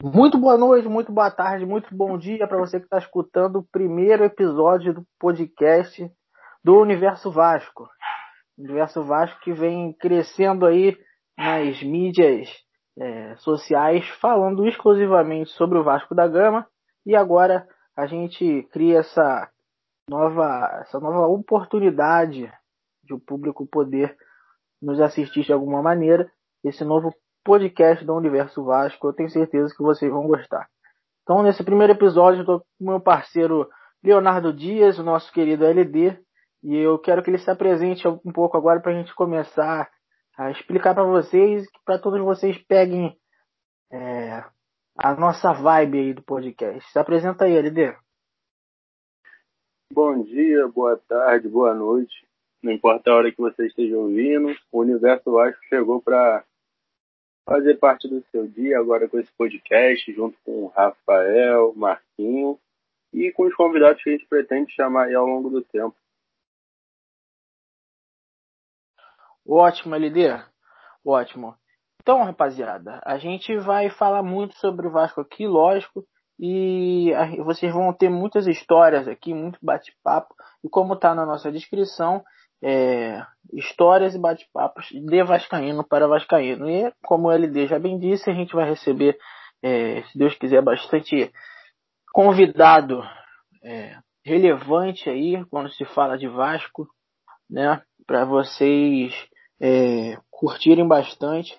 Muito boa noite, muito boa tarde, muito bom dia para você que está escutando o primeiro episódio do podcast do Universo Vasco. Universo Vasco que vem crescendo aí nas mídias é, sociais, falando exclusivamente sobre o Vasco da Gama. E agora a gente cria essa nova, essa nova oportunidade de o público poder nos assistir de alguma maneira. Esse novo podcast do Universo Vasco. Eu tenho certeza que vocês vão gostar. Então, nesse primeiro episódio, eu estou com meu parceiro Leonardo Dias, o nosso querido LD, e eu quero que ele se apresente um pouco agora para a gente começar a explicar para vocês, para todos vocês peguem é, a nossa vibe aí do podcast. Se apresenta aí, LD. Bom dia, boa tarde, boa noite. Não importa a hora que você esteja ouvindo, o Universo Vasco chegou para fazer parte do seu dia agora com esse podcast, junto com o Rafael, Marquinho e com os convidados que a gente pretende chamar aí ao longo do tempo. Ótimo, LD. Ótimo. Então, rapaziada, a gente vai falar muito sobre o Vasco aqui, lógico, e vocês vão ter muitas histórias aqui, muito bate-papo, e como está na nossa descrição, é, histórias e bate-papos de Vascaíno para Vascaíno. E como o LD já bem disse, a gente vai receber, é, se Deus quiser, bastante convidado é, relevante aí quando se fala de Vasco, né? Para vocês é, curtirem bastante.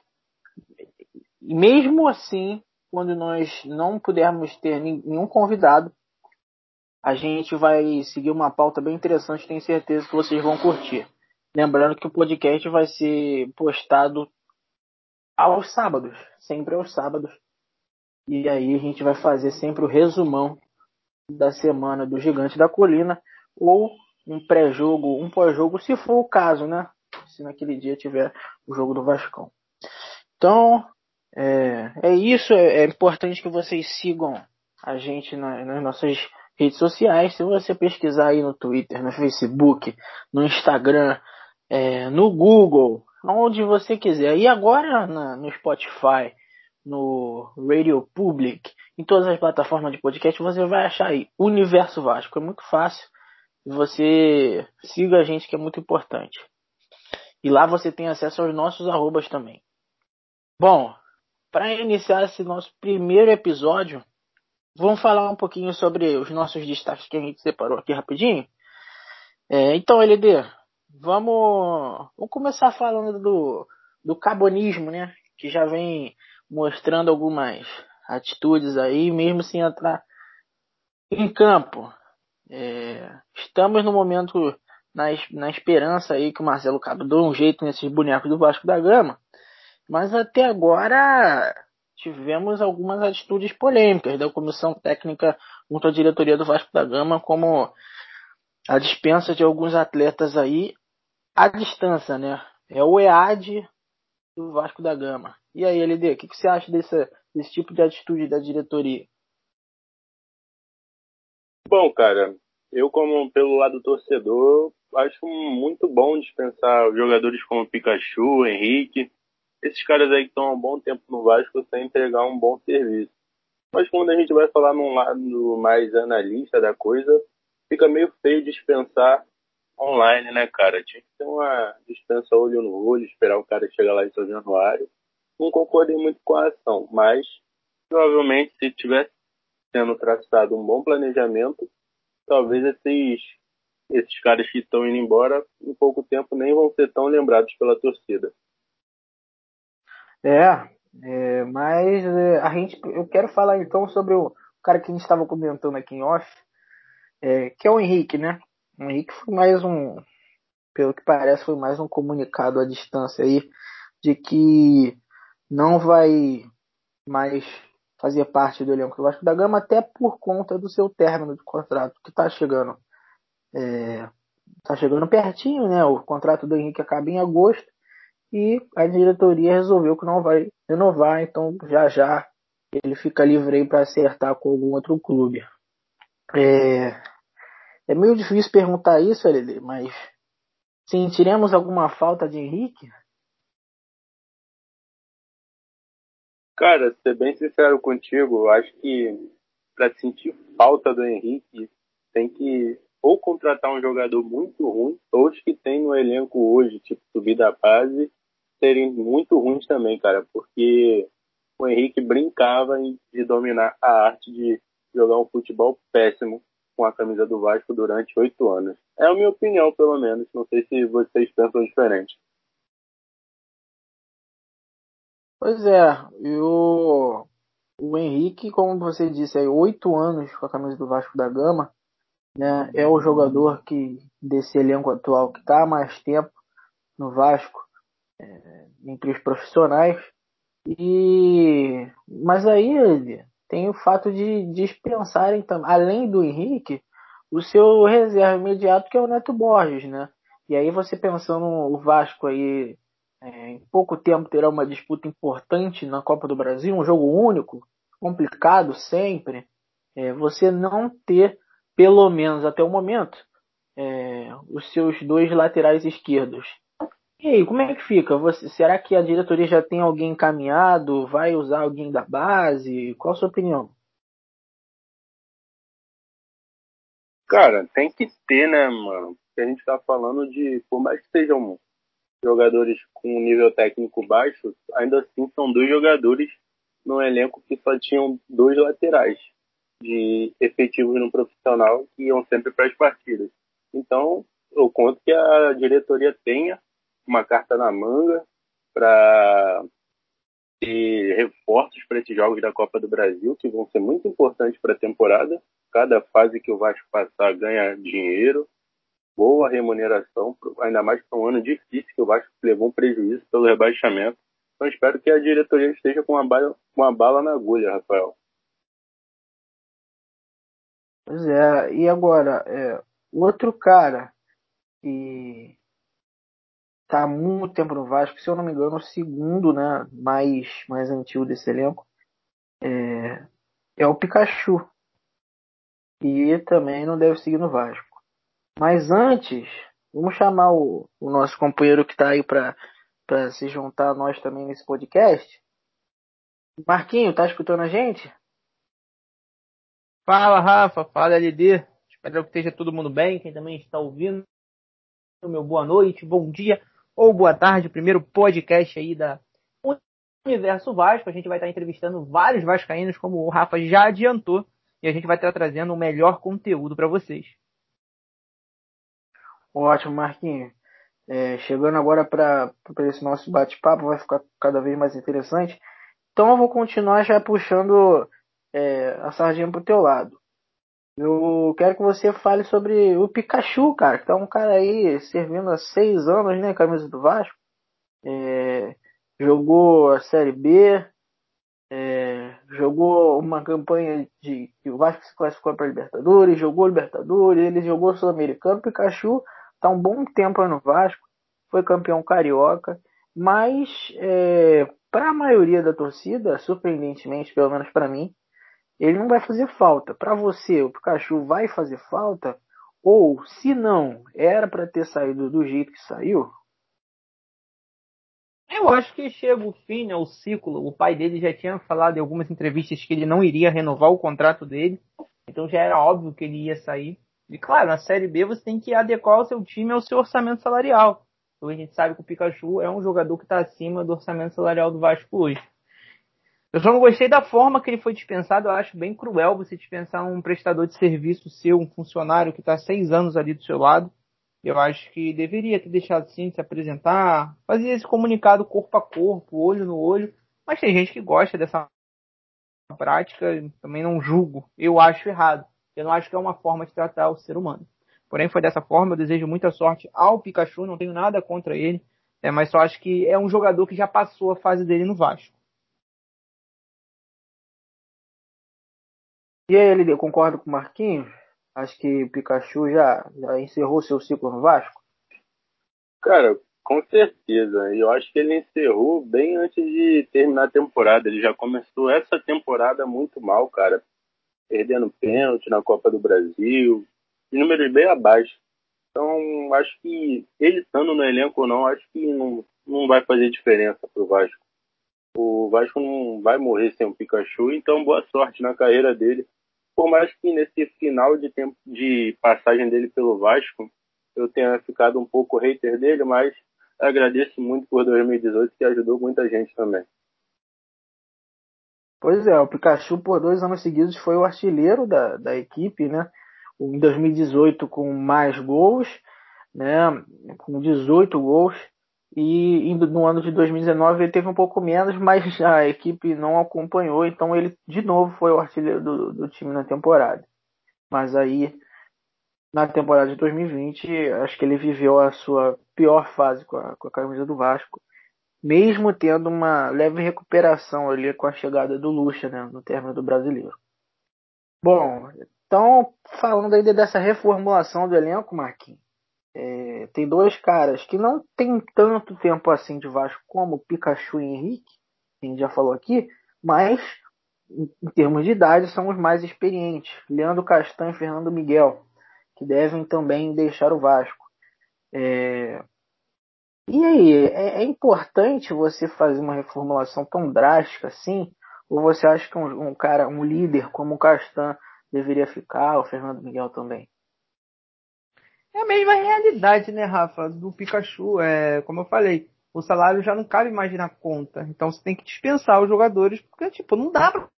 E mesmo assim, quando nós não pudermos ter nenhum convidado, a gente vai seguir uma pauta bem interessante, tenho certeza que vocês vão curtir. Lembrando que o podcast vai ser postado aos sábados, sempre aos sábados. E aí a gente vai fazer sempre o resumão da semana do Gigante da Colina ou um pré-jogo, um pós-jogo, se for o caso, né? Se naquele dia tiver o jogo do Vascão. Então, é, é isso. É, é importante que vocês sigam a gente na, nas nossas redes sociais. Se você pesquisar aí no Twitter, no Facebook, no Instagram, é, no Google, onde você quiser. E agora na, no Spotify, no Radio Public, em todas as plataformas de podcast, você vai achar aí Universo Vasco. É muito fácil. Você siga a gente que é muito importante. E lá você tem acesso aos nossos arrobas também. Bom, para iniciar esse nosso primeiro episódio, vamos falar um pouquinho sobre os nossos destaques que a gente separou aqui rapidinho. É, então, LD, vamos, vamos começar falando do, do cabonismo, né? Que já vem mostrando algumas atitudes aí, mesmo sem entrar em campo. É, estamos no momento na, na esperança aí que o Marcelo Cabo dê um jeito nesses bonecos do Vasco da Gama, mas até agora tivemos algumas atitudes polêmicas da comissão técnica junto à diretoria do Vasco da Gama, como a dispensa de alguns atletas aí à distância, né? É o EAD do Vasco da Gama. E aí, LD, o que, que você acha desse, desse tipo de atitude da diretoria? Bom, cara, eu como pelo lado torcedor, acho muito bom dispensar jogadores como Pikachu, Henrique, esses caras aí que estão há um bom tempo no Vasco sem entregar um bom serviço. Mas quando a gente vai falar num lado mais analista da coisa, fica meio feio dispensar online, né, cara? Tinha que ter uma dispensa olho no olho, esperar o cara chegar lá em São Januário. Não concordei muito com a ação, mas provavelmente se tivesse sendo traçado um bom planejamento, talvez esses, esses caras que estão indo embora em pouco tempo nem vão ser tão lembrados pela torcida. É, é mas é, a gente, eu quero falar então sobre o cara que a gente estava comentando aqui em off, é, que é o Henrique, né? O Henrique foi mais um, pelo que parece, foi mais um comunicado à distância aí de que não vai mais fazer parte do elenco do Vasco da Gama, até por conta do seu término de contrato, que está chegando. É, tá chegando pertinho, né? O contrato do Henrique acaba em agosto e a diretoria resolveu que não vai renovar, então já já ele fica livre para acertar com algum outro clube. É, é meio difícil perguntar isso, LD, mas sentiremos alguma falta de Henrique? Cara, ser bem sincero contigo, eu acho que para sentir falta do Henrique, tem que ou contratar um jogador muito ruim, ou os que tem no elenco hoje, tipo subida a base, serem muito ruins também, cara, porque o Henrique brincava de dominar a arte de jogar um futebol péssimo com a camisa do Vasco durante oito anos. É a minha opinião, pelo menos. Não sei se vocês pensam diferente. Pois é, o, o Henrique, como você disse, é oito anos com a camisa do Vasco da Gama, né? É o jogador que desse elenco atual que está mais tempo no Vasco, é, entre os profissionais. E mas aí tem o fato de dispensarem além do Henrique o seu reserva imediato que é o Neto Borges, né? E aí você pensando o Vasco aí é, em pouco tempo terá uma disputa importante na Copa do Brasil, um jogo único, complicado sempre. É, você não ter, pelo menos até o momento, é, os seus dois laterais esquerdos. E aí, como é que fica? Você, será que a diretoria já tem alguém encaminhado? Vai usar alguém da base? Qual a sua opinião? Cara, tem que ter, né, mano? Porque a gente tá falando de, por mais que sejam jogadores com nível técnico baixo, ainda assim são dois jogadores no elenco que só tinham dois laterais de efetivos no profissional que iam sempre para as partidas. Então, eu conto que a diretoria tenha uma carta na manga para ter reforços para esses jogos da Copa do Brasil, que vão ser muito importantes para a temporada. Cada fase que o Vasco passar ganha dinheiro, boa remuneração, ainda mais para um ano difícil que o Vasco levou um prejuízo pelo rebaixamento. Então espero que a diretoria esteja com uma bala, uma bala na agulha, Rafael. Pois é, e agora, é, outro cara que está há muito tempo no Vasco, se eu não me engano, o segundo né, mais, mais antigo desse elenco, é, é o Pikachu. E também não deve seguir no Vasco. Mas antes, vamos chamar o, o nosso companheiro que está aí para se juntar a nós também nesse podcast. Marquinho, tá escutando a gente? Fala, Rafa. Fala, LD. Espero que esteja todo mundo bem. Quem também está ouvindo, meu boa noite, bom dia ou boa tarde. Primeiro podcast aí da Universo Vasco. A gente vai estar entrevistando vários vascaínos, como o Rafa já adiantou. E a gente vai estar trazendo o melhor conteúdo para vocês. Ótimo, Marquinhos. É, chegando agora para esse nosso bate-papo, vai ficar cada vez mais interessante. Então eu vou continuar já puxando é, a sardinha pro teu lado. Eu quero que você fale sobre o Pikachu, cara, que tá um cara aí servindo há seis anos, né, camisa do Vasco. É, jogou a Série B, é, jogou uma campanha de que o Vasco se classificou para Libertadores, jogou Libertadores, ele jogou Sul-Americano. Pikachu está um bom tempo no Vasco, foi campeão carioca, mas é, para a maioria da torcida, surpreendentemente, pelo menos para mim, ele não vai fazer falta. Para você, o Pikachu vai fazer falta? Ou, se não, era para ter saído do jeito que saiu? Eu acho que chega o fim, né, o ciclo. O pai dele já tinha falado em algumas entrevistas que ele não iria renovar o contrato dele. Então já era óbvio que ele ia sair. E claro, na Série B você tem que adequar o seu time ao seu orçamento salarial. Então a gente sabe que o Pikachu é um jogador que está acima do orçamento salarial do Vasco hoje. Eu só não gostei da forma que ele foi dispensado. Eu acho bem cruel você dispensar um prestador de serviço seu, um funcionário que está seis anos ali do seu lado. Eu acho que deveria ter deixado sim se apresentar, fazer esse comunicado corpo a corpo, olho no olho. Mas tem gente que gosta dessa prática, também não julgo. Eu acho errado. Eu não acho que é uma forma de tratar o ser humano. Porém, foi dessa forma. Eu desejo muita sorte ao Pikachu. Não tenho nada contra ele. É, mas só acho que é um jogador que já passou a fase dele no Vasco. E aí, ele concorda com o Marquinhos? Acho que o Pikachu já, já encerrou seu ciclo no Vasco? Cara, com certeza. Eu acho que ele encerrou bem antes de terminar a temporada. Ele já começou essa temporada muito mal, cara perdendo pênalti na Copa do Brasil, números bem abaixo. Então, acho que ele estando no elenco ou não, acho que não, não vai fazer diferença pro Vasco. O Vasco não vai morrer sem o Pikachu, então boa sorte na carreira dele. Por mais que nesse final de tempo de passagem dele pelo Vasco, eu tenha ficado um pouco hater dele, mas agradeço muito por 2018 que ajudou muita gente também. Pois é, o Pikachu por dois anos seguidos foi o artilheiro da, da equipe, né? Em 2018 com mais gols, né? Com 18 gols. E no ano de 2019 ele teve um pouco menos, mas a equipe não acompanhou, então ele de novo foi o artilheiro do, do time na temporada. Mas aí, na temporada de 2020, acho que ele viveu a sua pior fase com a, com a camisa do Vasco mesmo tendo uma leve recuperação ali com a chegada do Lucha, né, no término do brasileiro. Bom, então falando ainda dessa reformulação do elenco, Marquinhos, é, tem dois caras que não tem tanto tempo assim de Vasco como Pikachu e Henrique, que a gente já falou aqui, mas em termos de idade são os mais experientes, Leandro Castanho e Fernando Miguel, que devem também deixar o Vasco. É, e aí, é, é, importante você fazer uma reformulação tão drástica assim? Ou você acha que um, um cara, um líder como o Castan deveria ficar, o Fernando Miguel também? É a mesma realidade, né, Rafa, do Pikachu. É, como eu falei, o salário já não cabe mais na conta. Então você tem que dispensar os jogadores, porque, tipo, não dá pra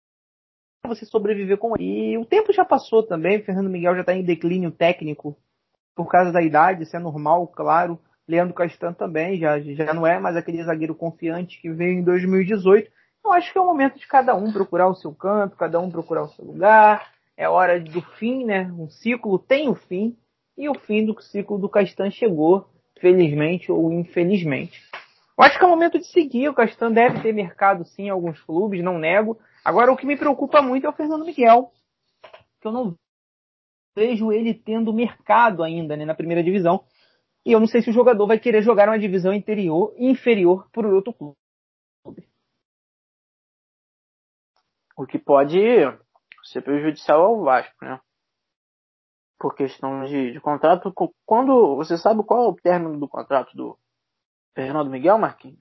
você sobreviver com ele. E o tempo já passou também, Fernando Miguel já tá em declínio técnico por causa da idade, isso é normal, claro. Leandro Castan também, já, já não é mais aquele zagueiro confiante que veio em 2018. Eu acho que é o momento de cada um procurar o seu canto, cada um procurar o seu lugar. É hora do fim, né? Um ciclo tem o fim e o fim do ciclo do Castan chegou, felizmente ou infelizmente. Eu acho que é o momento de seguir. O Castan deve ter mercado sim em alguns clubes, não nego. Agora o que me preocupa muito é o Fernando Miguel, que eu não vejo ele tendo mercado ainda né, na primeira divisão. E eu não sei se o jogador vai querer jogar uma divisão interior, inferior por outro clube. O que pode ser prejudicial ao Vasco, né? Por questão de, de contrato. Quando você sabe qual é o término do contrato do Fernando Miguel, Marquinhos?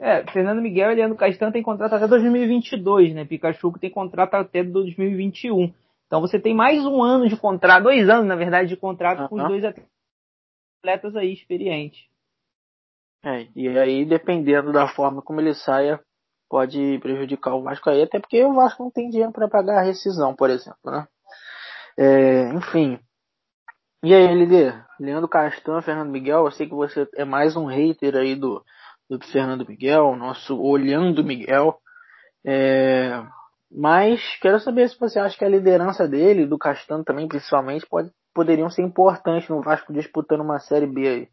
É, Fernando Miguel e Leandro Castan tem contrato até 2022, né? Pikachu tem contrato até 2021. Então você tem mais um ano de contrato, dois anos, na verdade, de contrato uhum. com os dois atletas aí experientes. É, e aí, dependendo da forma como ele saia, pode prejudicar o Vasco aí, até porque o Vasco não tem dinheiro para pagar a rescisão, por exemplo, né? É, enfim. E aí, LD? Leandro Castan, Fernando Miguel, eu sei que você é mais um hater aí do, do Fernando Miguel, nosso Olhando Miguel. É, mas quero saber se você acha que a liderança dele, do Castan também, principalmente, pode poderiam ser importantes no Vasco disputando uma Série B aí?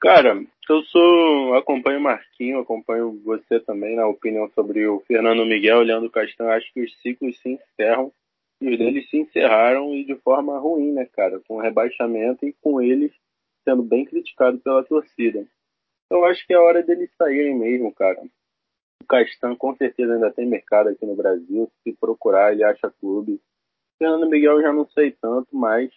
Cara, eu sou. acompanho o Marquinho, acompanho você também na opinião sobre o Fernando Miguel, Leandro Castan. Acho que os ciclos se encerram e os deles se encerraram e de forma ruim, né, cara? Com rebaixamento e com eles sendo bem criticado pela torcida. Então acho que é hora deles saírem mesmo, cara. O Castan com certeza ainda tem mercado aqui no Brasil. Se procurar, ele acha clube. Fernando Miguel eu já não sei tanto, mas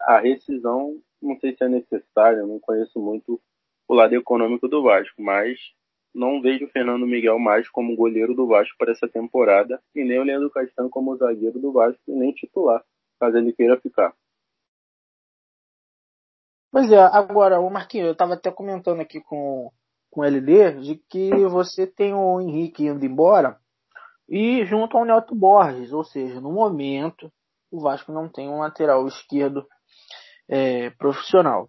a rescisão não sei se é necessária, não conheço muito o lado econômico do Vasco, mas não vejo o Fernando Miguel mais como goleiro do Vasco para essa temporada e nem o Leandro Castanho como zagueiro do Vasco e nem titular, caso ele queira ficar. Pois é, agora, o Marquinhos, eu estava até comentando aqui com, com o LD de que você tem o Henrique indo embora e junto ao Neto Borges, ou seja, no momento o Vasco não tem um lateral esquerdo é, profissional.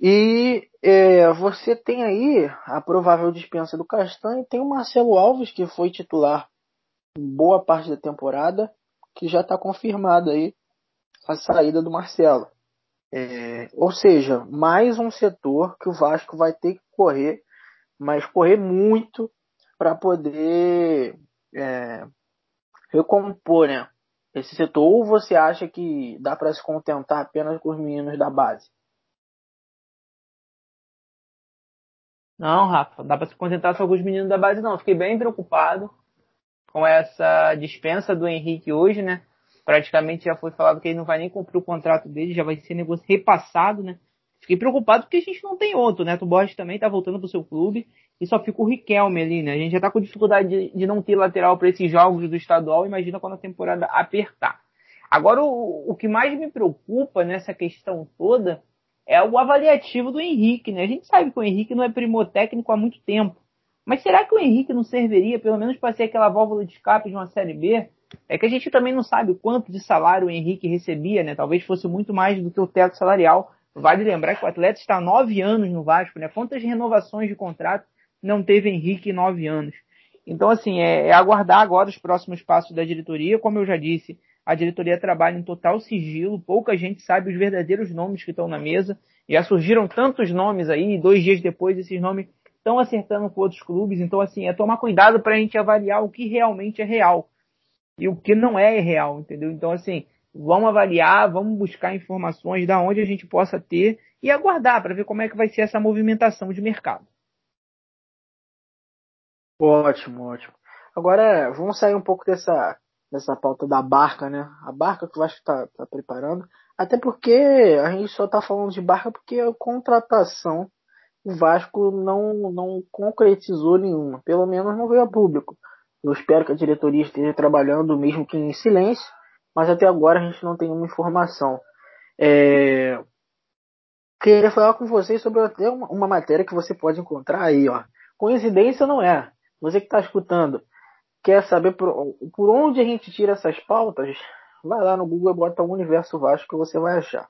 E é, você tem aí a provável dispensa do Castanho tem o Marcelo Alves, que foi titular boa parte da temporada, que já está confirmada aí a saída do Marcelo. É, ou seja, mais um setor que o Vasco vai ter que correr, mas correr muito para poder é, recompor né, esse setor? Ou você acha que dá para se contentar apenas com os meninos da base? Não, Rafa, dá para se contentar só com os meninos da base, não. Fiquei bem preocupado com essa dispensa do Henrique hoje, né? Praticamente já foi falado que ele não vai nem cumprir o contrato dele, já vai ser negócio repassado, né? Fiquei preocupado porque a gente não tem outro, né? O Borges também tá voltando pro seu clube e só fica o Riquelme ali, né? A gente já tá com dificuldade de, de não ter lateral para esses jogos do estadual, imagina quando a temporada apertar. Agora, o, o que mais me preocupa nessa questão toda é o avaliativo do Henrique, né? A gente sabe que o Henrique não é primor técnico há muito tempo. Mas será que o Henrique não serviria, pelo menos para ser aquela válvula de escape de uma Série B? É que a gente também não sabe quanto de salário o Henrique recebia, né? Talvez fosse muito mais do que o teto salarial. Vale lembrar que o atleta está há nove anos no Vasco, né? Quantas renovações de contrato não teve Henrique em nove anos? Então, assim, é, é aguardar agora os próximos passos da diretoria. Como eu já disse, a diretoria trabalha em total sigilo, pouca gente sabe os verdadeiros nomes que estão na mesa. Já surgiram tantos nomes aí, dois dias depois esses nomes estão acertando com outros clubes. Então, assim, é tomar cuidado para a gente avaliar o que realmente é real e o que não é real, entendeu? Então, assim, vamos avaliar, vamos buscar informações da onde a gente possa ter e aguardar para ver como é que vai ser essa movimentação de mercado. Ótimo, ótimo. Agora, vamos sair um pouco dessa nessa pauta da barca, né? A barca que o Vasco está tá preparando. Até porque a gente só está falando de barca porque a contratação o Vasco não, não concretizou nenhuma. Pelo menos não veio a público. Eu espero que a diretoria esteja trabalhando, mesmo que em silêncio, mas até agora a gente não tem nenhuma informação. É... Queria falar com vocês sobre até uma, uma matéria que você pode encontrar aí, ó. Coincidência não é. Você que está escutando, quer saber por, por onde a gente tira essas pautas? Vai lá no Google e bota o Universo Vasco que você vai achar.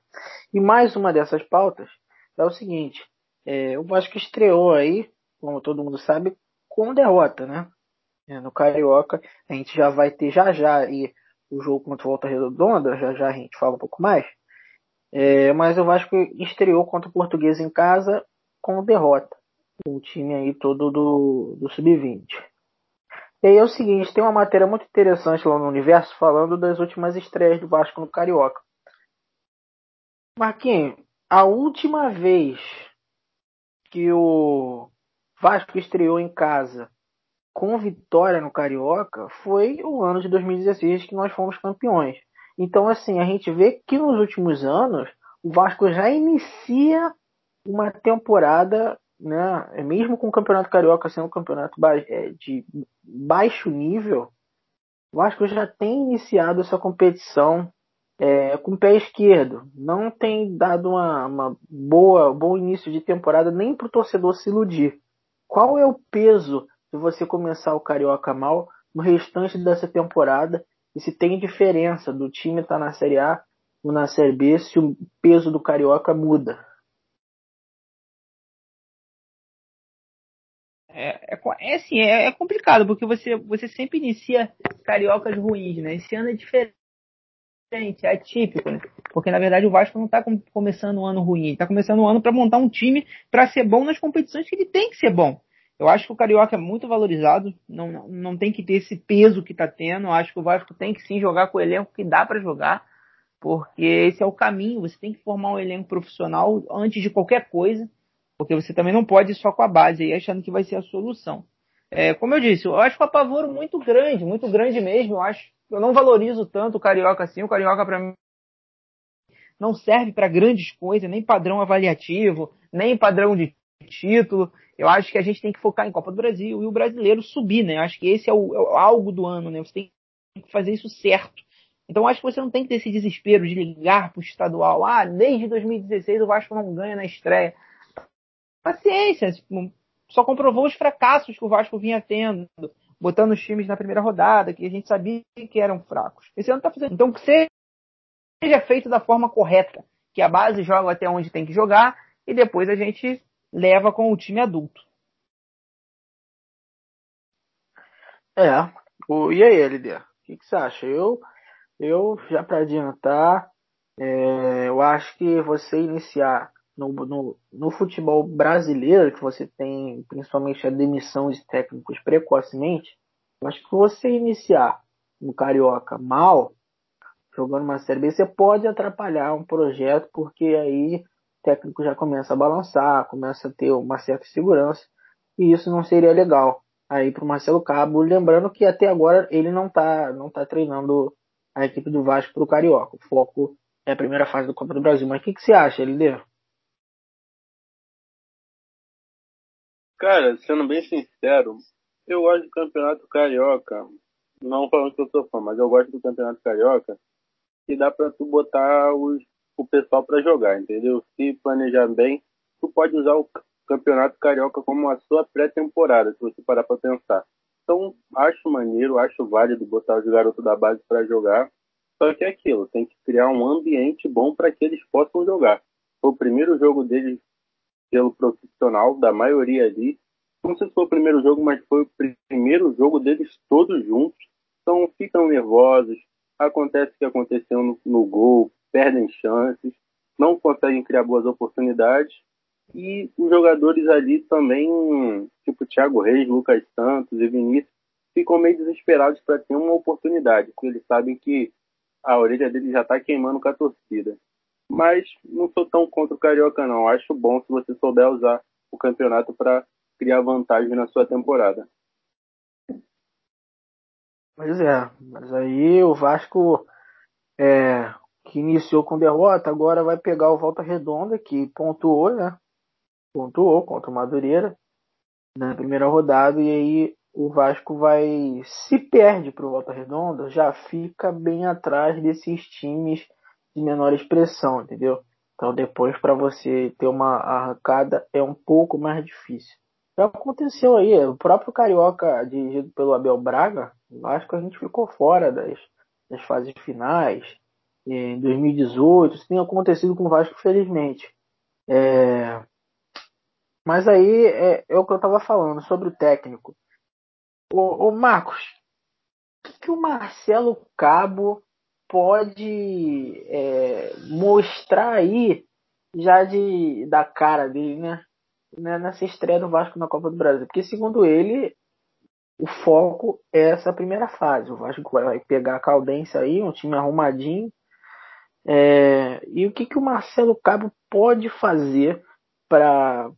E mais uma dessas pautas é o seguinte: é, o Vasco estreou aí, como todo mundo sabe, com derrota, né? É, no Carioca, a gente já vai ter já já aí o jogo contra o Volta Redonda, já já a gente fala um pouco mais. É, mas o Vasco estreou contra o Português em casa com derrota. O time aí todo do, do Sub-20. E aí é o seguinte, tem uma matéria muito interessante lá no Universo falando das últimas estreias do Vasco no Carioca. Marquinhos, a última vez que o Vasco estreou em casa com vitória no Carioca foi o ano de 2016 que nós fomos campeões. Então, assim, a gente vê que nos últimos anos o Vasco já inicia uma temporada né, mesmo com o Campeonato Carioca sendo um campeonato é, de baixo nível, o Vasco já tem iniciado essa competição é, com o pé esquerdo. Não tem dado uma, uma boa bom início de temporada nem para o torcedor se iludir. Qual é o peso de você começar o Carioca mal no restante dessa temporada e se tem diferença do time estar tá na Série A ou na Série B se o peso do Carioca muda? É, é, é assim, é, é, complicado, porque você, você sempre inicia cariocas ruins, né? Esse ano é diferente, é atípico, né? Porque na verdade o Vasco não está com, começando um ano ruim, está começando um ano para montar um time para ser bom nas competições que ele tem que ser bom. Eu acho que o Carioca é muito valorizado, não, não, tem que ter esse peso que está tendo. Eu acho que o Vasco tem que sim jogar com o elenco que dá para jogar, porque esse é o caminho. Você tem que formar um elenco profissional antes de qualquer coisa. Porque você também não pode ir só com a base aí achando que vai ser a solução. É, como eu disse, eu acho o apavoro muito grande, muito grande mesmo. Eu acho, eu não valorizo tanto o carioca assim. O carioca para mim não serve para grandes coisas, nem padrão avaliativo, nem padrão de título. Eu acho que a gente tem que focar em Copa do Brasil e o brasileiro subir, né? Eu acho que esse é o, é algo do ano, né? Você tem que fazer isso certo. Então acho que você não tem que ter esse desespero de ligar para o estadual. Ah, desde 2016 o Vasco não ganha na estreia paciência. Só comprovou os fracassos que o Vasco vinha tendo, botando os times na primeira rodada, que a gente sabia que eram fracos. Esse ano tá fazendo. Então, que seja feito da forma correta, que a base joga até onde tem que jogar e depois a gente leva com o time adulto. É. O, e aí, LD? O que, que você acha? Eu, eu já para adiantar, é, eu acho que você iniciar no, no, no, futebol brasileiro, que você tem principalmente a demissão de técnicos precocemente, eu acho que você iniciar no Carioca mal, jogando uma Série B, você pode atrapalhar um projeto, porque aí técnico já começa a balançar, começa a ter uma certa segurança, e isso não seria legal aí para o Marcelo Cabo, lembrando que até agora ele não está não tá treinando a equipe do Vasco para o Carioca. O foco é a primeira fase do Copa do Brasil. Mas o que, que você acha, LD? Cara, sendo bem sincero, eu gosto do Campeonato Carioca. Não falando que eu sou fã, mas eu gosto do Campeonato Carioca. Que dá para tu botar os o pessoal pra jogar, entendeu? Se planejar bem, tu pode usar o Campeonato Carioca como a sua pré-temporada, se você parar pra pensar. Então, acho maneiro, acho válido botar os garotos da base para jogar. Só que é aquilo, tem que criar um ambiente bom para que eles possam jogar. Foi o primeiro jogo deles pelo profissional, da maioria ali. Não sei se foi o primeiro jogo, mas foi o primeiro jogo deles todos juntos. Então ficam nervosos, acontece o que aconteceu no, no gol, perdem chances, não conseguem criar boas oportunidades. E os jogadores ali também, tipo Thiago Reis, Lucas Santos e Vinícius, ficam meio desesperados para ter uma oportunidade, porque eles sabem que a orelha deles já está queimando com a torcida. Mas não sou tão contra o Carioca, não. Acho bom se você souber usar o campeonato para criar vantagem na sua temporada. Pois é, mas aí o Vasco, é, que iniciou com derrota, agora vai pegar o Volta Redonda, que pontuou, né? Pontuou contra o Madureira na primeira rodada, e aí o Vasco vai, se perde para o Volta Redonda, já fica bem atrás desses times de menor expressão, entendeu? Então depois para você ter uma arrancada é um pouco mais difícil. Já aconteceu aí, o próprio Carioca dirigido pelo Abel Braga, acho que a gente ficou fora das, das fases finais. Em 2018, isso tem acontecido com o Vasco, felizmente. É... Mas aí é, é, o que eu estava falando sobre o técnico. Ô Marcos, o que, que o Marcelo Cabo pode é, mostrar aí já de da cara dele, né? né? Nessa estreia do Vasco na Copa do Brasil. Porque segundo ele, o foco é essa primeira fase. O Vasco vai pegar a Caldense aí, um time arrumadinho. É, e o que, que o Marcelo Cabo pode fazer para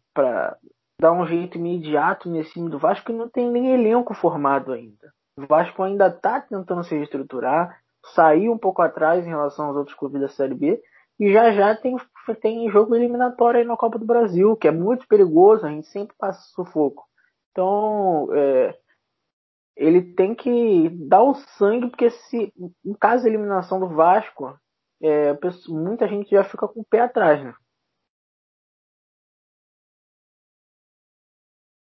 dar um jeito imediato nesse time do Vasco que não tem nem elenco formado ainda. O Vasco ainda está tentando se reestruturar, sair um pouco atrás em relação aos outros clubes da Série B e já já tem, tem jogo eliminatório aí na Copa do Brasil, que é muito perigoso, a gente sempre passa sufoco. Então, é, ele tem que dar o sangue, porque se, em caso de eliminação do Vasco, é, muita gente já fica com o pé atrás, né?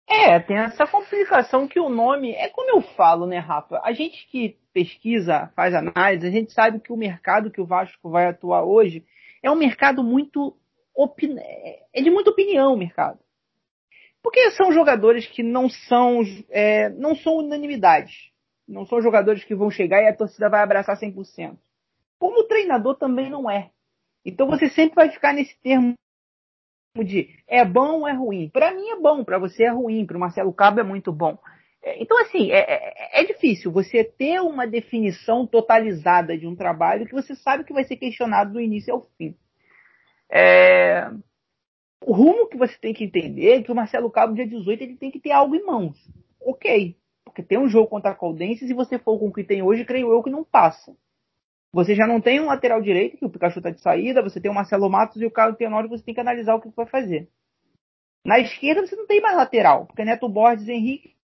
É, tem essa complicação que o nome. É como eu falo, né, Rafa? A gente que pesquisa, faz análise, a gente sabe que o mercado que o Vasco vai atuar hoje é um mercado muito. Opin... É de muita opinião o mercado. Porque são jogadores que não são, é, não são unanimidades. Não são jogadores que vão chegar e a torcida vai abraçar 100%. Como o treinador também não é. Então você sempre vai ficar nesse termo de é bom ou é ruim. Para mim é bom, para você é ruim, para o Marcelo Cabo é muito bom. É, então, assim, é, é, é, difícil você ter uma definição totalizada de um trabalho que você sabe que vai ser questionado do início ao fim. É... O rumo que você tem que entender é que o Marcelo Cabo, dia 18, ele tem que ter algo em mãos. Ok. Porque tem um jogo contra a Caldense, e se você for com o que tem hoje, creio eu que não passa. Você já não tem um lateral direito, que o Pikachu está de saída, você tem o Marcelo Matos e o Carlos Tenório, você tem que analisar o que vai fazer. Na esquerda você não tem mais lateral, porque Neto Borges e Henrique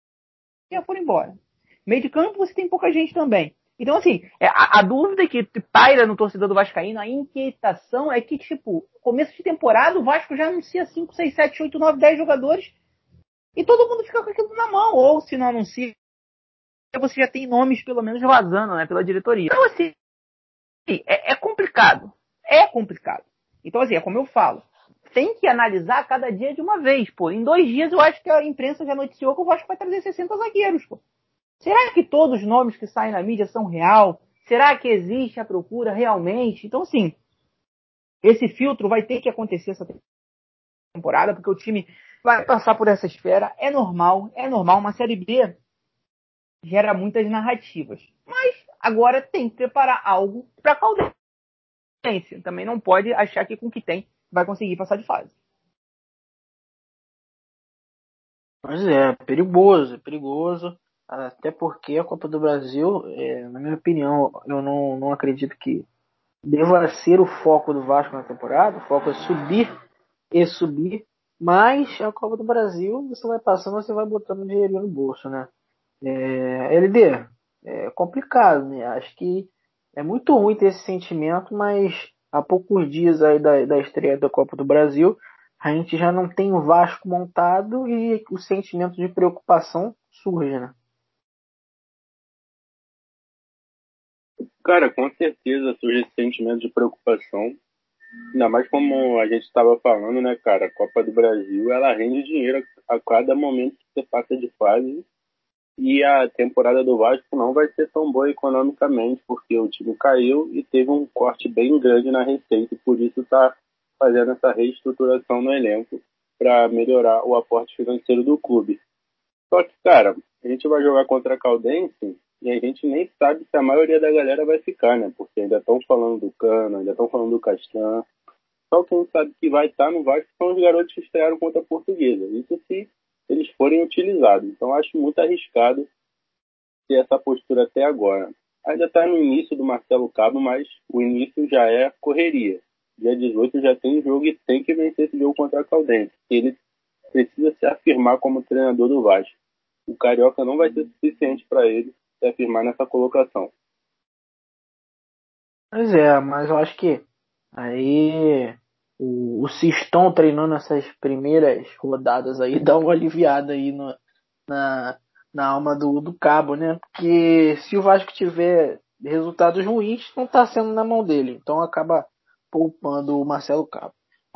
já foram embora. Meio de campo você tem pouca gente também. Então, assim, é, a, a, dúvida que paira no torcedor do Vascaíno, a inquietação é que, tipo, começo de temporada, o Vasco já anuncia 5, 6, 7, 8, 9, 10 jogadores e todo mundo fica com aquilo na mão. Ou se não anuncia, você já tem nomes, pelo menos, vazando, né, pela diretoria. Então, assim, é, é complicado. É complicado. Então, assim, é como eu falo. Tem que analisar cada dia de uma vez, pô. Em dois dias eu acho que a imprensa já noticiou que o Vasco vai trazer 60 zagueiros, pô. Será que todos os nomes que saem na mídia são real? Será que existe a procura realmente? Então, assim, esse filtro vai ter que acontecer essa temporada, porque o time vai passar por essa esfera. É normal, é normal. Uma Série B gera muitas narrativas. Mas Agora tem que preparar algo para Caldense. Também não pode achar que com o que tem vai conseguir passar de fase. Pois é, perigoso, perigoso. Até porque a Copa do Brasil, é, na minha opinião, eu não, não acredito que deva ser o foco do Vasco na temporada. O foco é subir e subir Mas a Copa do Brasil, você vai passando, você vai botando dinheiro no bolso, né? É, LD, é complicado, né? Acho que é muito ruim ter esse sentimento, mas há poucos dias aí da, da estreia da Copa do Brasil, a gente já não tem o Vasco montado e o sentimento de preocupação surge, né? Cara, com certeza surge esse sentimento de preocupação. Ainda mais como a gente estava falando, né, cara? A Copa do Brasil, ela rende dinheiro a cada momento que você passa de fase. E a temporada do Vasco não vai ser tão boa economicamente, porque o time caiu e teve um corte bem grande na receita, e por isso está fazendo essa reestruturação no elenco para melhorar o aporte financeiro do clube. Só que, cara, a gente vai jogar contra a Caldense e a gente nem sabe se a maioria da galera vai ficar, né? Porque ainda estão falando do Cano, ainda estão falando do Castan. Só quem sabe que vai estar no Vasco são os garotos que estrearam contra a Portuguesa. Isso se eles forem utilizados. Então acho muito arriscado ter essa postura até agora. Ainda está no início do Marcelo Cabo, mas o início já é correria. Dia 18 já tem jogo e tem que vencer esse jogo contra a Caldense. Ele precisa se afirmar como treinador do Vasco. O Carioca não vai ser suficiente para ele se afirmar nessa colocação. Pois é, mas eu acho que aí o, o Sistão treinando essas primeiras rodadas aí dá uma aliviada aí no, na, na alma do, do Cabo, né? Porque se o Vasco tiver resultados ruins, não está sendo na mão dele. Então acaba poupando o Marcelo Cabo.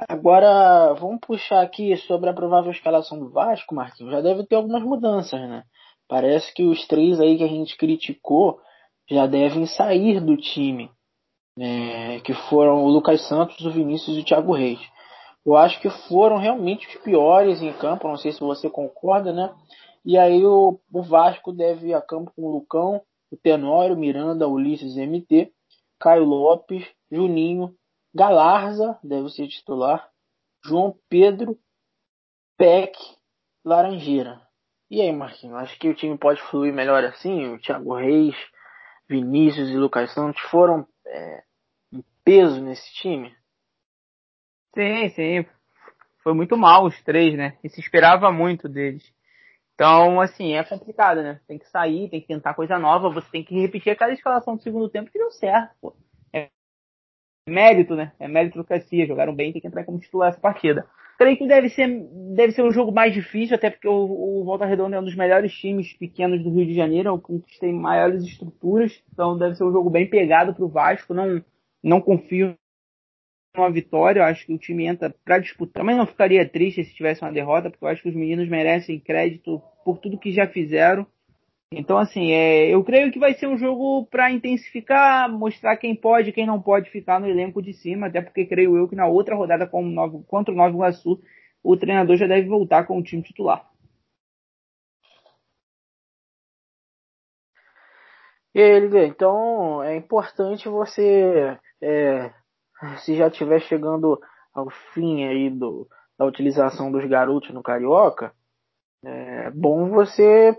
Agora, vamos puxar aqui sobre a provável escalação do Vasco, Marquinhos. Já deve ter algumas mudanças, né? Parece que os três aí que a gente criticou já devem sair do time. Né? Que foram o Lucas Santos, o Vinícius e o Thiago Reis. Eu acho que foram realmente os piores em campo, não sei se você concorda, né? E aí o, o Vasco deve ir a campo com o Lucão, o Tenório, Miranda, Ulisses MT, Caio Lopes, Juninho, Galarza, deve ser titular, João Pedro, Peck, Laranjeira. E aí, Marquinhos, acho que o time pode fluir melhor assim? O Thiago Reis, Vinícius e Lucas Santos foram é, peso nesse time? Sim, sim. Foi muito mal os três, né? E se esperava muito deles. Então, assim, é complicado, né? Tem que sair, tem que tentar coisa nova, você tem que repetir aquela escalação do segundo tempo que deu certo, pô. É mérito, né? É mérito do Cassia. Jogaram bem, tem que entrar como titular essa partida. Creio que deve ser, deve ser um jogo mais difícil, até porque o, o Volta Redonda é um dos melhores times pequenos do Rio de Janeiro, é um que tem maiores estruturas, então deve ser um jogo bem pegado para o Vasco. Não, não confio numa vitória, eu acho que o time entra para disputar. Também não ficaria triste se tivesse uma derrota, porque eu acho que os meninos merecem crédito por tudo que já fizeram. Então, assim, é, eu creio que vai ser um jogo para intensificar, mostrar quem pode e quem não pode ficar no elenco de cima, até porque creio eu que na outra rodada Novo, contra o Nova Iguaçu, o treinador já deve voltar com o time titular. E aí, então é importante você, é, se já estiver chegando ao fim aí do, da utilização dos garotos no Carioca, é bom você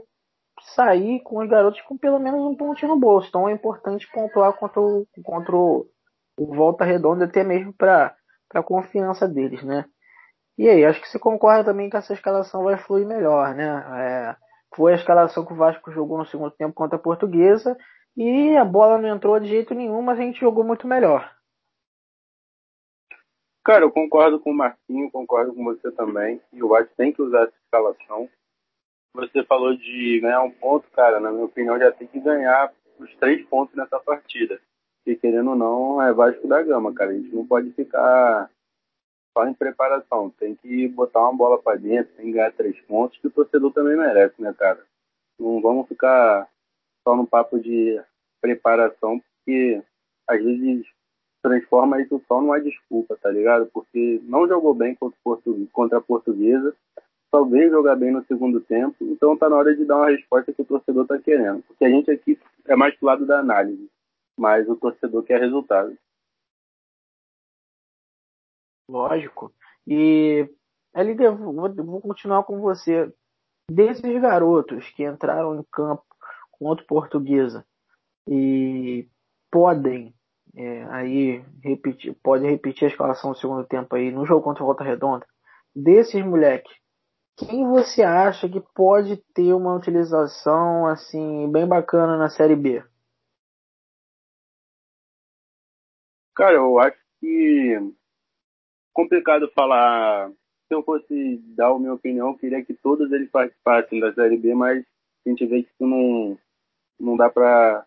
sair com os garotos com pelo menos um pontinho no bolso. Então é importante pontuar contra o, contra o, Volta Redonda, até mesmo para a confiança deles, né? E aí, acho que você concorda também que essa escalação vai fluir melhor, né? É, foi a escalação que o Vasco jogou no segundo tempo contra a Portuguesa e a bola não entrou de jeito nenhum, mas a gente jogou muito melhor. Cara, eu concordo com o Marquinho, concordo com você também. E o Vasco tem que usar essa escalação você falou de ganhar um ponto, cara, na minha opinião já tem que ganhar os três pontos nessa partida. E querendo ou não, é Vasco da Gama, cara. A gente não pode ficar só em preparação. Tem que botar uma bola para dentro, tem que ganhar três pontos, que o torcedor também merece, né, cara? Não vamos ficar só no papo de preparação, porque às vezes transforma isso só numa desculpa, tá ligado? Porque não jogou bem contra a portuguesa, talvez jogar bem no segundo tempo. Então tá na hora de dar uma resposta que o torcedor tá querendo. Porque a gente aqui é mais pro lado da análise, mas o torcedor quer resultado. Lógico. E LD, vou, vou continuar com você. Desses garotos que entraram em campo contra Portuguesa e podem é, aí repetir, podem repetir a escalação do segundo tempo aí no jogo contra Volta Redonda desses moleques, quem você acha que pode ter uma utilização assim bem bacana na Série B? Cara, eu acho que complicado falar. Se eu fosse dar a minha opinião, eu queria que todos eles participassem da Série B, mas a gente vê que isso não, não dá para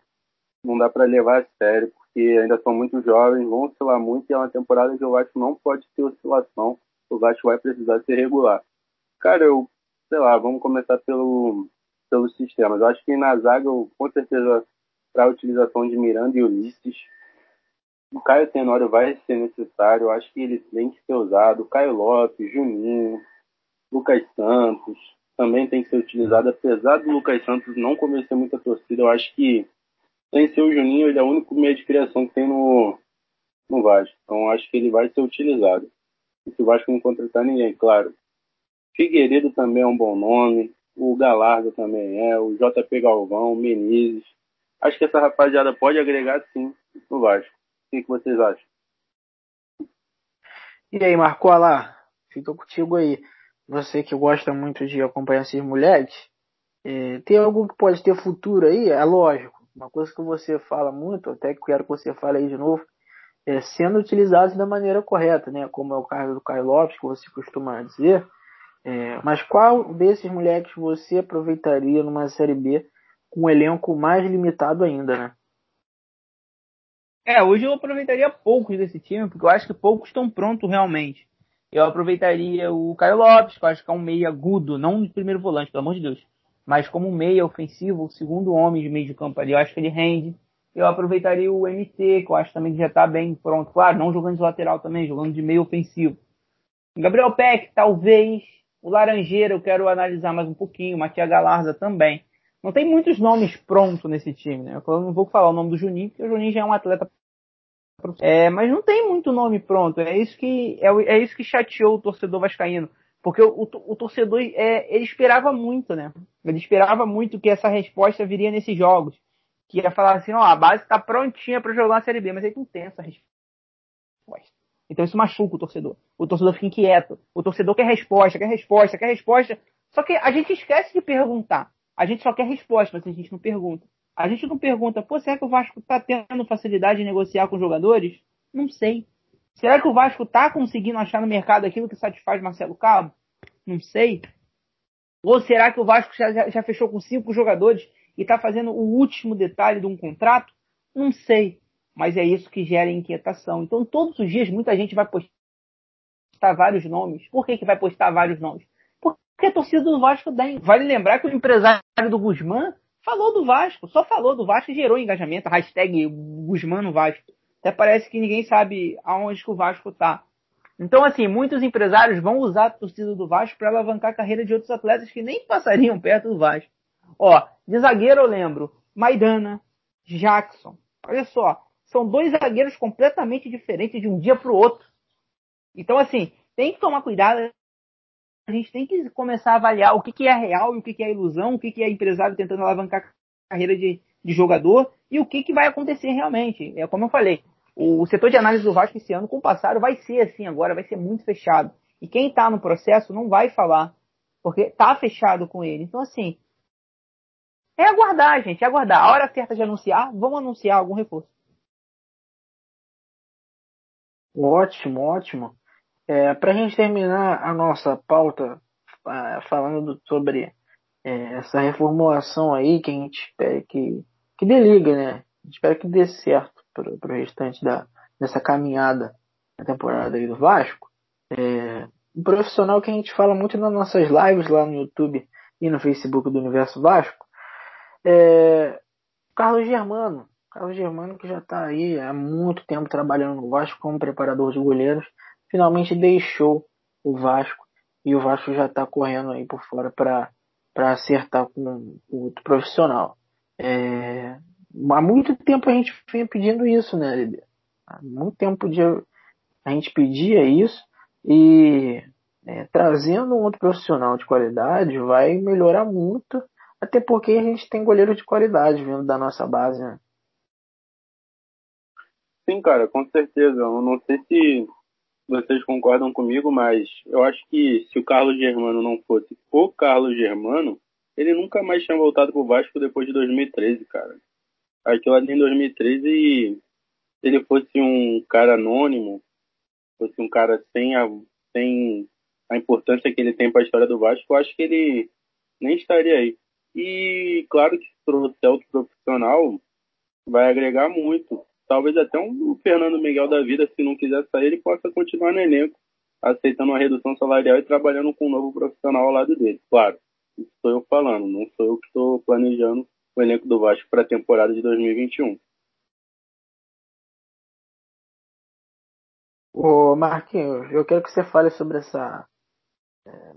não dá para levar a sério, porque ainda são muito jovens, vão oscilar muito e é uma temporada que eu acho não pode ter oscilação. O Vasco vai precisar ser regular. Cara, eu, sei lá, vamos começar pelo, pelos sistemas. Eu acho que na zaga, eu, com certeza, para a utilização de Miranda e Ulisses, o Caio Tenório vai ser necessário. Eu acho que ele tem que ser usado. Caio Lopes, Juninho, Lucas Santos também tem que ser utilizado. Apesar do Lucas Santos não convencer muita torcida, eu acho que sem ser o Juninho, ele é o único meio de criação que tem no, no Vasco. Então acho que ele vai ser utilizado. E se o Vasco não contratar ninguém, claro. Figueiredo também é um bom nome, o Galardo também é, o JP Galvão, o Menezes. Acho que essa rapaziada pode agregar sim no Vasco. O que, que vocês acham? E aí, Marcola, fica contigo aí. Você que gosta muito de acompanhar esses moleques, é, tem algo que pode ter futuro aí? É lógico. Uma coisa que você fala muito, até que quero que você fale aí de novo, é sendo utilizados da maneira correta, né? Como é o caso do Caio Lopes, que você costuma dizer é, mas qual desses moleques você aproveitaria numa Série B com um elenco mais limitado ainda, né? É, hoje eu aproveitaria poucos desse time, porque eu acho que poucos estão prontos realmente. Eu aproveitaria o Caio Lopes, que eu acho que é um meio agudo, não de primeiro volante, pelo amor de Deus, mas como um meia ofensivo, o segundo homem de meio de campo ali, eu acho que ele rende. Eu aproveitaria o MT, que eu acho também que já está bem pronto. Claro, não jogando de lateral também, jogando de meio ofensivo. Gabriel Peck, talvez. O Laranjeira eu quero analisar mais um pouquinho, Matias Galarza também. Não tem muitos nomes prontos nesse time, né? Eu não vou falar o nome do Juninho, porque o Juninho já é um atleta. É, mas não tem muito nome pronto. É isso que é, é isso que chateou o torcedor vascaíno, porque o, o, o torcedor é, ele esperava muito, né? Ele esperava muito que essa resposta viria nesses jogos, que ia falar assim, ó, a base está prontinha para jogar na Série B, mas aí não tem essa resposta. Então isso machuca o torcedor. O torcedor fica inquieto. O torcedor quer resposta, quer resposta, quer resposta. Só que a gente esquece de perguntar. A gente só quer resposta, mas a gente não pergunta. A gente não pergunta, pô, será que o Vasco está tendo facilidade de negociar com jogadores? Não sei. Será que o Vasco está conseguindo achar no mercado aquilo que satisfaz Marcelo Cabo? Não sei. Ou será que o Vasco já, já, fechou com cinco jogadores e está fazendo o último detalhe de um contrato? Não sei mas é isso que gera inquietação. Então, todos os dias, muita gente vai postar vários nomes. Por que, que vai postar vários nomes? Porque a torcida do Vasco tem. Vale lembrar que o empresário do Guzmán falou do Vasco, só falou do Vasco e gerou engajamento. Hashtag Guzmán Vasco. Até parece que ninguém sabe aonde que o Vasco está. Então, assim, muitos empresários vão usar a torcida do Vasco para alavancar a carreira de outros atletas que nem passariam perto do Vasco. Ó, de zagueiro eu lembro Maidana, Jackson. Olha só, são dois zagueiros completamente diferentes de um dia para o outro. Então, assim, tem que tomar cuidado. A gente tem que começar a avaliar o que, que é real e o que, que é ilusão, o que, que é empresário tentando alavancar a carreira de, de jogador e o que, que vai acontecer realmente. É como eu falei, o setor de análise do Vasco esse ano, com o passado, vai ser assim agora, vai ser muito fechado. E quem está no processo não vai falar, porque está fechado com ele. Então, assim, é aguardar, gente, é aguardar. A hora certa de anunciar, vamos anunciar algum reforço. Ótimo, ótimo. É, Para a gente terminar a nossa pauta é, falando sobre é, essa reformulação aí que a gente espera que, que dê liga, né? A gente espera que dê certo para o restante da, dessa caminhada na temporada aí do Vasco. É, um profissional que a gente fala muito nas nossas lives lá no YouTube e no Facebook do Universo Vasco é Carlos Germano. Carlos Germano, que já está aí há muito tempo trabalhando no Vasco como preparador de goleiros, finalmente deixou o Vasco e o Vasco já está correndo aí por fora para acertar com o outro profissional. É, há muito tempo a gente vem pedindo isso, né, Lili? Há muito tempo a gente pedia isso e é, trazendo um outro profissional de qualidade vai melhorar muito, até porque a gente tem goleiro de qualidade vindo da nossa base, né? Sim, cara, com certeza. Eu não sei se vocês concordam comigo, mas eu acho que se o Carlos Germano não fosse o Carlos Germano, ele nunca mais tinha voltado pro Vasco depois de 2013, cara. Aquilo ali em 2013, ele fosse um cara anônimo, fosse um cara sem a, sem a importância que ele tem para a história do Vasco, eu acho que ele nem estaria aí. E claro que se trouxer outro profissional, vai agregar muito. Talvez até um Fernando Miguel da vida, se não quiser sair, ele possa continuar no elenco, aceitando uma redução salarial e trabalhando com um novo profissional ao lado dele. Claro, isso estou eu falando, não sou eu que estou planejando o elenco do Vasco para a temporada de 2021. Ô Marquinhos, eu quero que você fale sobre essa é,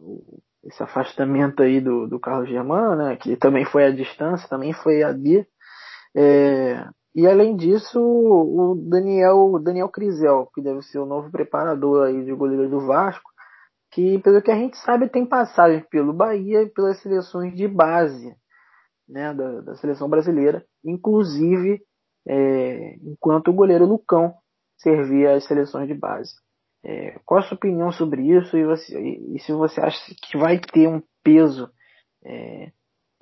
esse afastamento aí do, do Carlos Germano, né, que também foi à distância, também foi a dia. É, e além disso, o Daniel, Daniel Crisel, que deve ser o novo preparador aí de goleiro do Vasco, que pelo que a gente sabe tem passagem pelo Bahia e pelas seleções de base né, da, da seleção brasileira, inclusive é, enquanto o goleiro Lucão servia as seleções de base. É, qual a sua opinião sobre isso e, você, e, e, se você acha que vai ter um peso é,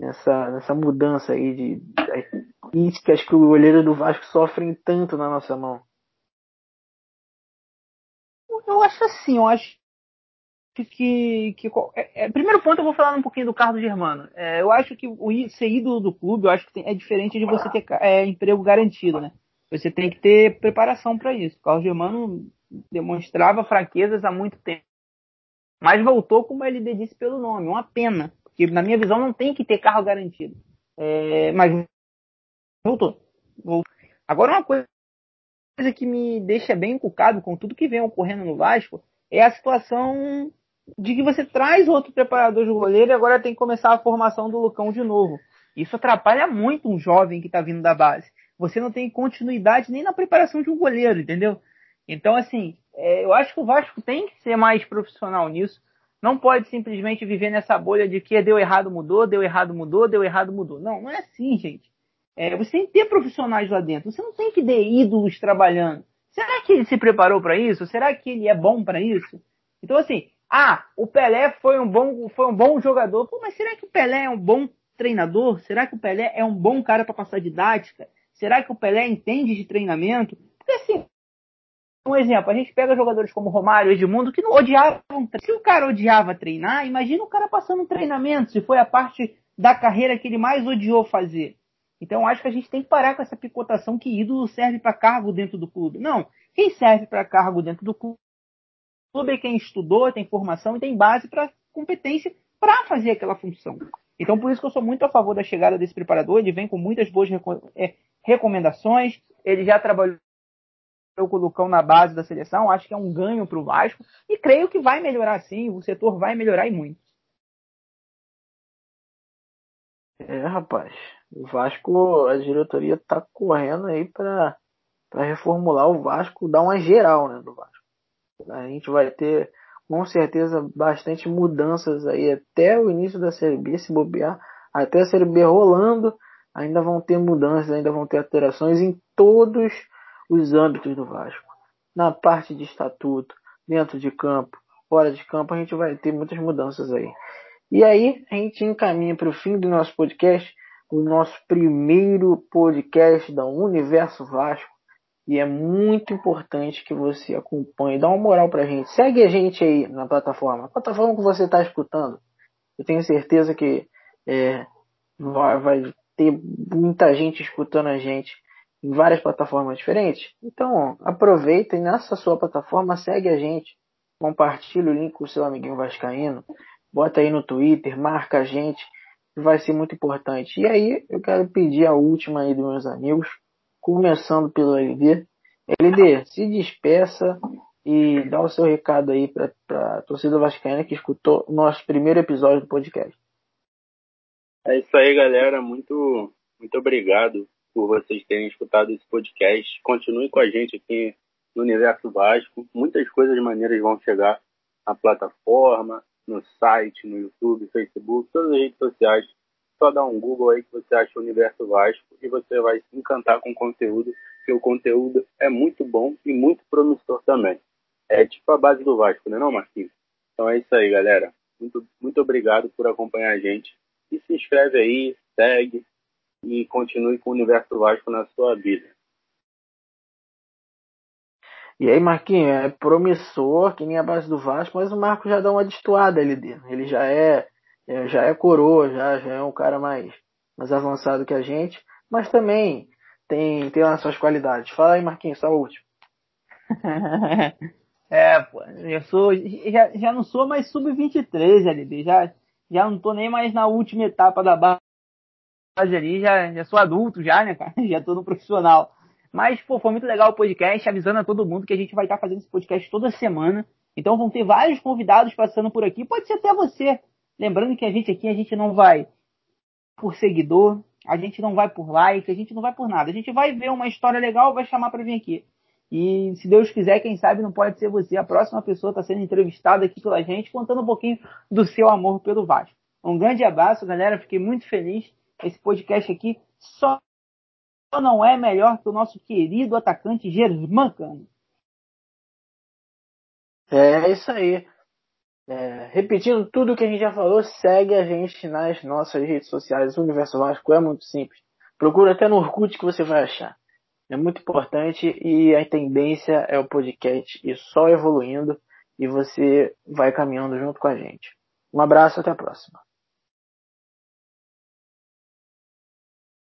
nessa, nessa mudança aí de, de críticas que o goleiro do Vasco sofrem tanto na nossa mão? Eu acho assim, eu acho que, que é, é, primeiro ponto eu vou falar um pouquinho do Carlos Germano. É, eu acho que o ser ídolo do clube, eu acho que tem, é diferente de você ter é, emprego garantido, né? Você tem que ter preparação para isso. O Carlos Germano demonstrava fraquezas há muito tempo. Mas voltou, como ele disse pelo nome, uma pena. Porque, na minha visão, não tem que ter carro garantido. É, mas voltou. voltou. Agora, uma coisa que me deixa bem encucado com tudo que vem ocorrendo no Vasco é a situação de que você traz outro preparador de goleiro e agora tem que começar a formação do Lucão de novo. Isso atrapalha muito um jovem que está vindo da base. Você não tem continuidade nem na preparação de um goleiro, entendeu? Então, assim, é, eu acho que o Vasco tem que ser mais profissional nisso. Não pode simplesmente viver nessa bolha de que deu errado, mudou, deu errado, mudou, deu errado, mudou. Não, não é assim, gente. É, você tem que ter profissionais lá dentro. Você não tem que ter ídolos trabalhando. Será que ele se preparou para isso? Será que ele é bom para isso? Então, assim, ah, o Pelé foi um bom, foi um bom jogador. Pô, mas será que o Pelé é um bom treinador? Será que o Pelé é um bom cara para passar didática? Será que o Pelé entende de treinamento? Porque assim, um exemplo, a gente pega jogadores como Romário, Edmundo, que não odiavam. Se o cara odiava treinar, imagina o cara passando treinamento, se foi a parte da carreira que ele mais odiou fazer. Então acho que a gente tem que parar com essa picotação que ídolo serve para cargo dentro do clube. Não, quem serve para cargo dentro do clube é quem estudou, tem formação e tem base para competência para fazer aquela função. Então por isso que eu sou muito a favor da chegada desse preparador, ele vem com muitas boas é, recomendações, ele já trabalhou com o Lucão na base da seleção, acho que é um ganho para o Vasco e creio que vai melhorar sim, o setor vai melhorar e muito. É, rapaz, o Vasco, a diretoria tá correndo aí para reformular o Vasco, dar uma geral né, do Vasco. A gente vai ter com certeza bastante mudanças aí até o início da Série B, se bobear, até a Série B rolando, ainda vão ter mudanças, ainda vão ter alterações em todos os âmbitos do Vasco. Na parte de estatuto, dentro de campo, fora de campo, a gente vai ter muitas mudanças aí. E aí, a gente encaminha para o fim do nosso podcast, o nosso primeiro podcast da Universo Vasco. E é muito importante que você acompanhe, dá uma moral pra gente. Segue a gente aí na plataforma, a plataforma que você está escutando. Eu tenho certeza que é, vai, vai ter muita gente escutando a gente em várias plataformas diferentes. Então, aproveita e nessa sua plataforma segue a gente, compartilha o link com o seu amiguinho vascaíno, bota aí no Twitter, marca a gente, vai ser muito importante. E aí, eu quero pedir a última aí dos meus amigos, começando pelo LD. LD, se despeça e dá o seu recado aí para a torcida vascaína que escutou nosso primeiro episódio do podcast. É isso aí, galera. Muito, muito obrigado por vocês terem escutado esse podcast. Continue com a gente aqui no Universo Vasco. Muitas coisas maneiras vão chegar na plataforma, no site, no YouTube, Facebook, todas as redes sociais. Só dá um Google aí que você acha o Universo Vasco e você vai se encantar com o conteúdo, porque o conteúdo é muito bom e muito promissor também. É tipo a base do Vasco, né não, Marquinhos? Então é isso aí, galera. Muito, muito obrigado por acompanhar a gente. E se inscreve aí, segue e continue com o Universo Vasco na sua vida. E aí, Marquinhos, é promissor, que nem a base do Vasco, mas o Marco já dá uma destoada ali dele. Ele já é, é, já é coroa, já, já é um cara mais, mais avançado que a gente, mas também tem, tem as suas qualidades. Fala aí, Marquinhos, só último. é, pô, eu sou, já, já não sou mais sub-23, LD, já, já não tô nem mais na última etapa da base ali, já, já sou adulto já, né, cara? Já tô no profissional. Mas, pô, foi muito legal o podcast, avisando a todo mundo que a gente vai estar fazendo esse podcast toda semana. Então vão ter vários convidados passando por aqui, pode ser até você. Lembrando que a gente aqui, a gente não vai por seguidor, a gente não vai por like, a gente não vai por nada. A gente vai ver uma história legal, vai chamar para vir aqui. E se Deus quiser, quem sabe não pode ser você. A próxima pessoa está sendo entrevistada aqui pela gente, contando um pouquinho do seu amor pelo Vasco. Um grande abraço, galera. Fiquei muito feliz. Esse podcast aqui só não é melhor que o nosso querido atacante Germancano. É isso aí. É, repetindo tudo que a gente já falou, segue a gente nas nossas redes sociais. O Universo Vasco é muito simples. Procura até no Orkut que você vai achar. É muito importante e a tendência é o podcast ir só evoluindo e você vai caminhando junto com a gente. Um abraço, até a próxima.